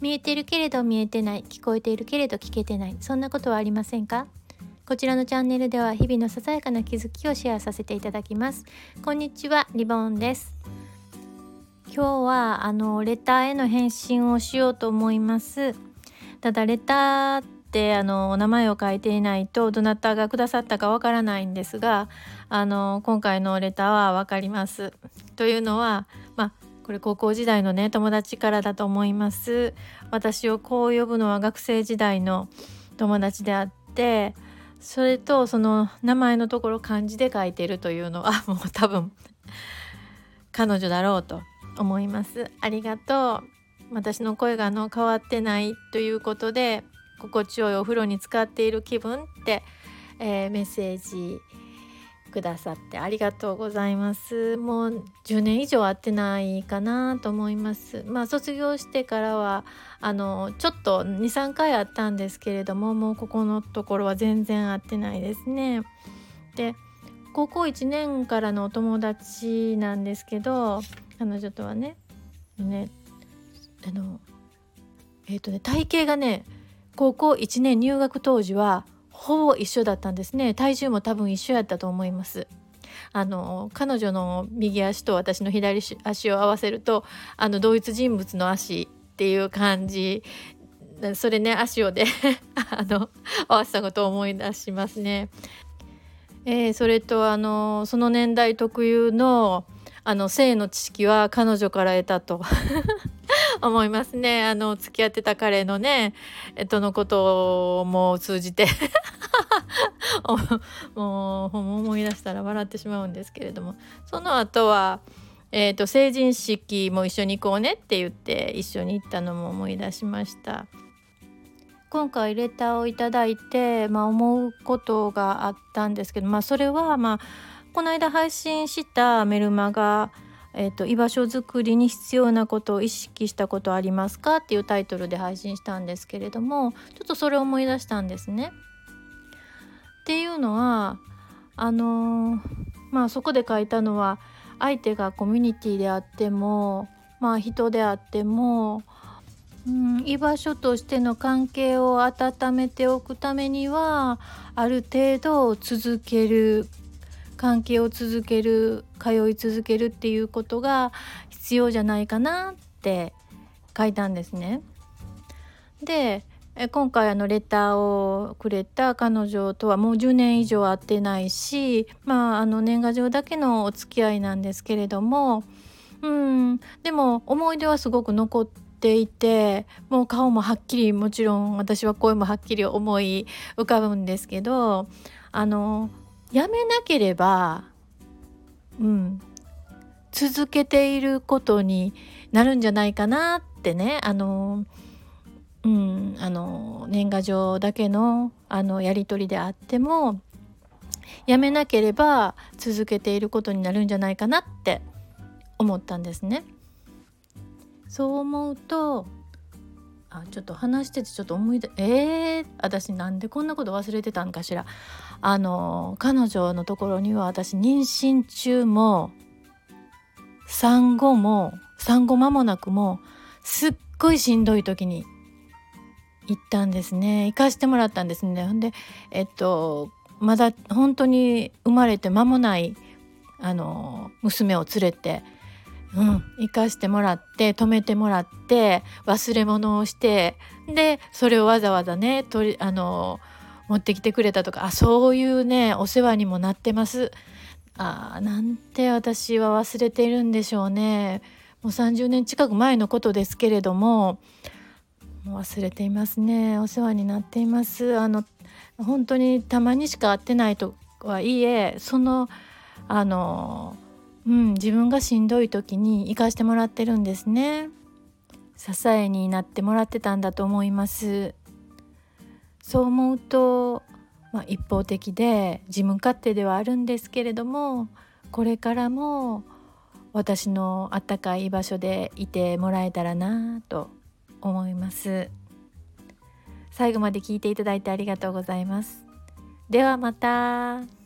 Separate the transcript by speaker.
Speaker 1: 見えてるけれど見えてない聞こえているけれど聞けてないそんなことはありませんか？こちらのチャンネルでは日々のささやかな気づきをシェアさせていただきます。こんにちはリボンです。今日はあのレターへの返信をしようと思います。ただレターってあのお名前を書いていないとどなたがくださったかわからないんですがあの今回のレターはわかります。というのはまあこれ高校時代のね友達からだと思います。私をこう呼ぶのは学生時代の友達であってそれとその名前のところ漢字で書いてるというのは もう多分彼女だろうと思います。ありがとう。私の声があの変わってないということで心地よいお風呂に浸かっている気分って、えー、メッセージくださってありがとうございます。もう10年以上会ってないかなと思います。まあ卒業してからはあのちょっと23回会ったんですけれどももうここのところは全然会ってないですね。で高校1年からのお友達なんですけど彼女とはねねあのえっ、ー、とね体型がね高校1年入学当時はほぼ一緒だったんですね。体重も多分一緒やったと思います。あの彼女の右足と私の左足を合わせるとあの同一人物の足っていう感じ。それね足をで あの合わせたことを思い出しますね。えー、それとあのその年代特有のあの性の知識は彼女から得たと。思いますね。あの付き合ってた彼のねえっとのことも通じて。もう思い出したら笑ってしまうんですけれども。その後はえーと、成人式も一緒に行こうねって言って一緒に行ったのも思い出しました。今回レターをいただいて、まあ、思うことがあったんですけど、まあ、それはまあこの間配信したメルマガ、えーと「居場所づくりに必要なことを意識したことありますか?」っていうタイトルで配信したんですけれどもちょっとそれを思い出したんですね。っていうのはあのー、まあそこで書いたのは相手がコミュニティであってもまあ人であっても、うん、居場所としての関係を温めておくためにはある程度続ける関係を続ける通い続けるっていうことが必要じゃないかなって書いたんですね。で今回あのレターをくれた彼女とはもう10年以上会ってないしまああの年賀状だけのお付き合いなんですけれどもうんでも思い出はすごく残っていてもう顔もはっきりもちろん私は声もはっきり思い浮かぶんですけどあのやめなければ、うん、続けていることになるんじゃないかなってねあの、うん、あの年賀状だけのあのやり取りであってもやめなければ続けていることになるんじゃないかなって思ったんですね。そう思うとあちょっと話しててちょっと思い出えー、私なんでこんなこと忘れてたんかしら。あの彼女のところには私妊娠中も産後も産後間もなくもすっごいしんどい時に行ったんですね。行かしてもらったんですね。ほんでえっとまだ本当に生まれて間もないあの娘を連れてうん、行かしてもらって止めてもらって忘れ物をしてでそれをわざわざね取りあの持ってきてくれたとかあそういうねお世話にもなってます。あなんて私は忘れているんでしょうね。もう30年近く前のことですけれどももう忘れていますねお世話になっていますあの本当にたまにしか会ってないとはいえそのあのうん、自分がしんどい時に行かしてもらってるんですね。支えになってもらってたんだと思います。そう思うと、まあ、一方的で自分勝手ではあるんですけれどもこれからも私のあったかい場所でいてもらえたらなと思います。最後まで聞いていただいてありがとうございます。ではまた。